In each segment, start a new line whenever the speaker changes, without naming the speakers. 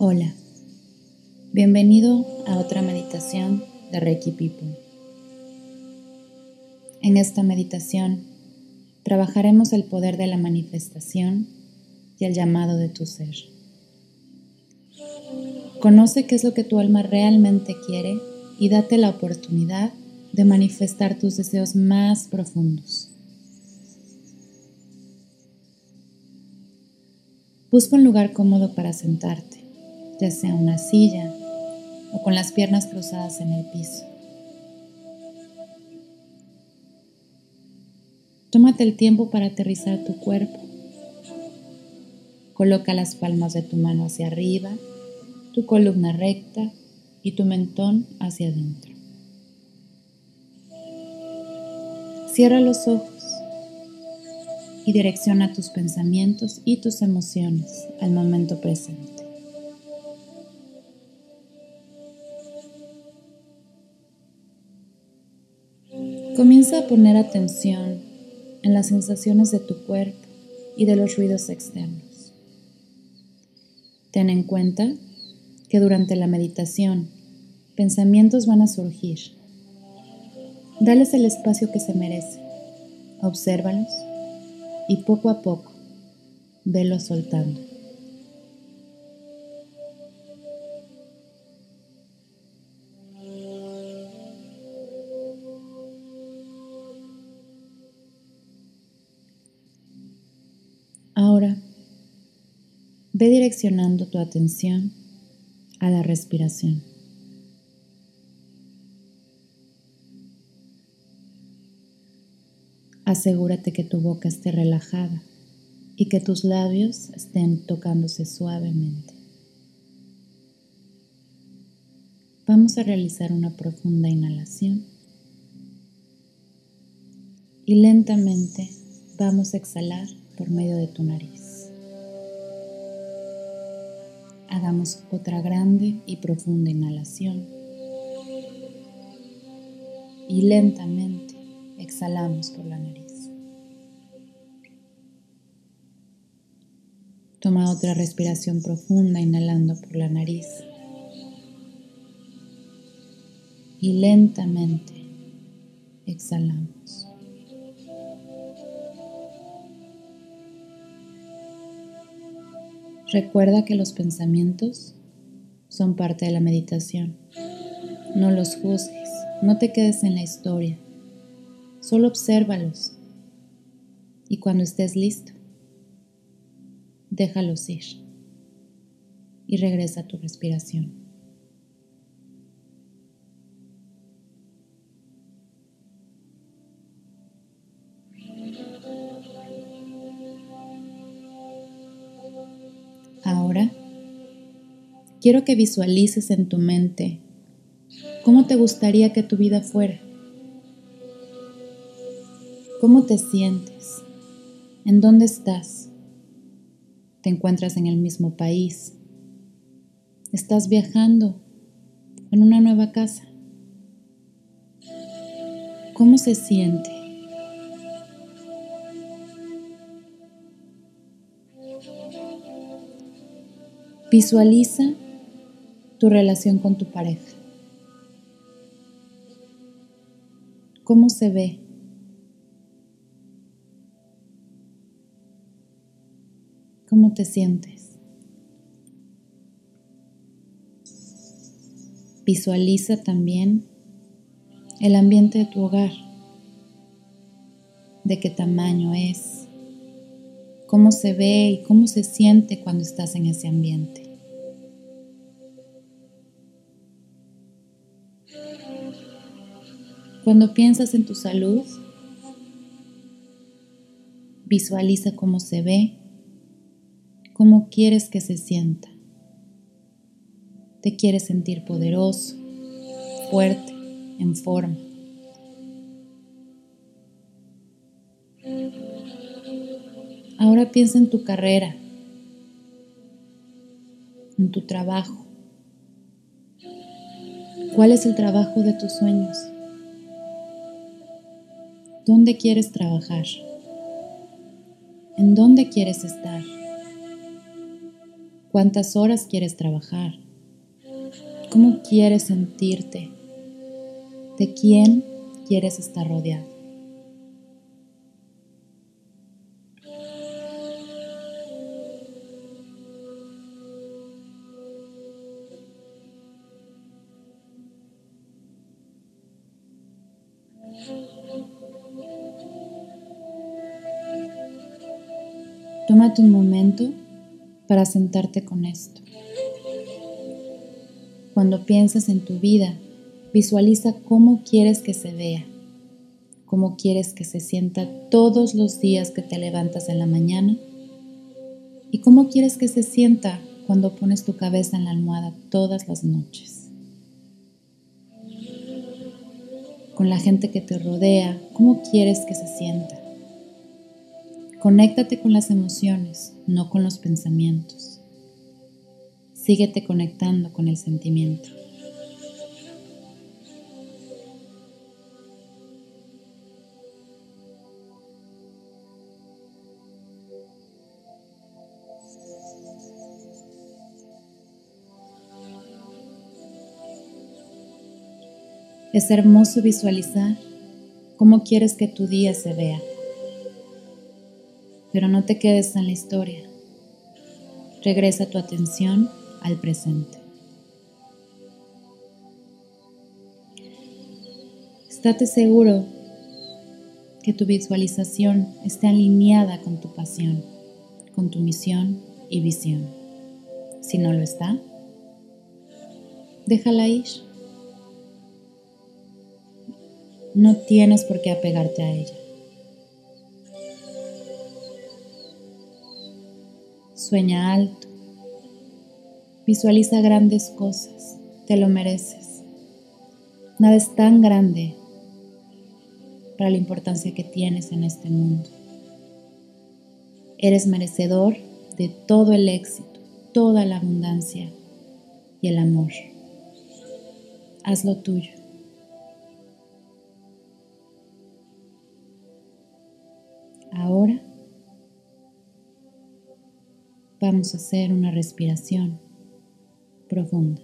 Hola, bienvenido a otra meditación de Reiki People. En esta meditación trabajaremos el poder de la manifestación y el llamado de tu ser. Conoce qué es lo que tu alma realmente quiere y date la oportunidad de manifestar tus deseos más profundos. Busca un lugar cómodo para sentarte, ya sea una silla o con las piernas cruzadas en el piso. Tómate el tiempo para aterrizar tu cuerpo. Coloca las palmas de tu mano hacia arriba, tu columna recta y tu mentón hacia adentro. Cierra los ojos y direcciona tus pensamientos y tus emociones al momento presente. Comienza a poner atención en las sensaciones de tu cuerpo y de los ruidos externos. Ten en cuenta que durante la meditación pensamientos van a surgir. Dales el espacio que se merecen. Obsérvalos y poco a poco velo soltando. Direccionando tu atención a la respiración. Asegúrate que tu boca esté relajada y que tus labios estén tocándose suavemente. Vamos a realizar una profunda inhalación y lentamente vamos a exhalar por medio de tu nariz. Hagamos otra grande y profunda inhalación y lentamente exhalamos por la nariz. Toma otra respiración profunda inhalando por la nariz. Y lentamente exhalamos. Recuerda que los pensamientos son parte de la meditación. No los juzgues, no te quedes en la historia. Solo obsérvalos y cuando estés listo, déjalos ir y regresa a tu respiración. Quiero que visualices en tu mente cómo te gustaría que tu vida fuera. ¿Cómo te sientes? ¿En dónde estás? ¿Te encuentras en el mismo país? ¿Estás viajando en una nueva casa? ¿Cómo se siente? Visualiza tu relación con tu pareja. ¿Cómo se ve? ¿Cómo te sientes? Visualiza también el ambiente de tu hogar, de qué tamaño es, cómo se ve y cómo se siente cuando estás en ese ambiente. Cuando piensas en tu salud, visualiza cómo se ve cómo quieres que se sienta. Te quieres sentir poderoso, fuerte, en forma. Ahora piensa en tu carrera, en tu trabajo. ¿Cuál es el trabajo de tus sueños? ¿Dónde quieres trabajar? ¿En dónde quieres estar? ¿Cuántas horas quieres trabajar? ¿Cómo quieres sentirte? ¿De quién quieres estar rodeado? Tómate un momento para sentarte con esto. Cuando pienses en tu vida, visualiza cómo quieres que se vea, cómo quieres que se sienta todos los días que te levantas en la mañana y cómo quieres que se sienta cuando pones tu cabeza en la almohada todas las noches. Con la gente que te rodea, ¿cómo quieres que se sienta? Conéctate con las emociones, no con los pensamientos. Síguete conectando con el sentimiento. Es hermoso visualizar cómo quieres que tu día se vea pero no te quedes en la historia. Regresa tu atención al presente. Estate seguro que tu visualización esté alineada con tu pasión, con tu misión y visión. Si no lo está, déjala ir. No tienes por qué apegarte a ella. Sueña alto. Visualiza grandes cosas. Te lo mereces. Nada es tan grande para la importancia que tienes en este mundo. Eres merecedor de todo el éxito, toda la abundancia y el amor. Haz lo tuyo. Ahora vamos a hacer una respiración profunda.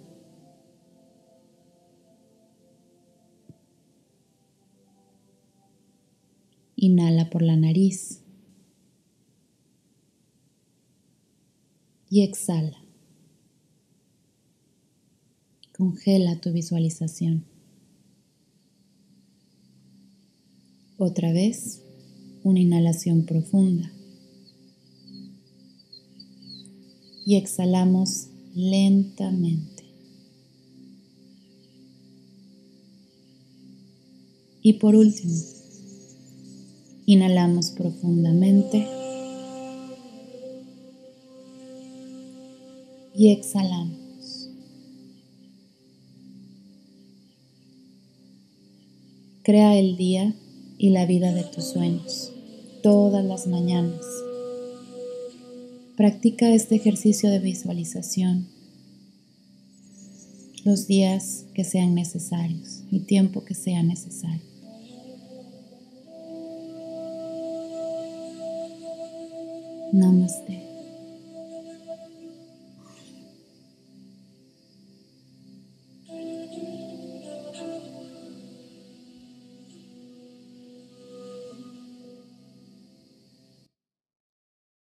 Inhala por la nariz y exhala. Congela tu visualización. Otra vez, una inhalación profunda. Y exhalamos lentamente. Y por último, inhalamos profundamente y exhalamos. Crea el día y la vida de tus sueños todas las mañanas Practica este ejercicio de visualización los días que sean necesarios, y tiempo que sea necesario. Namaste.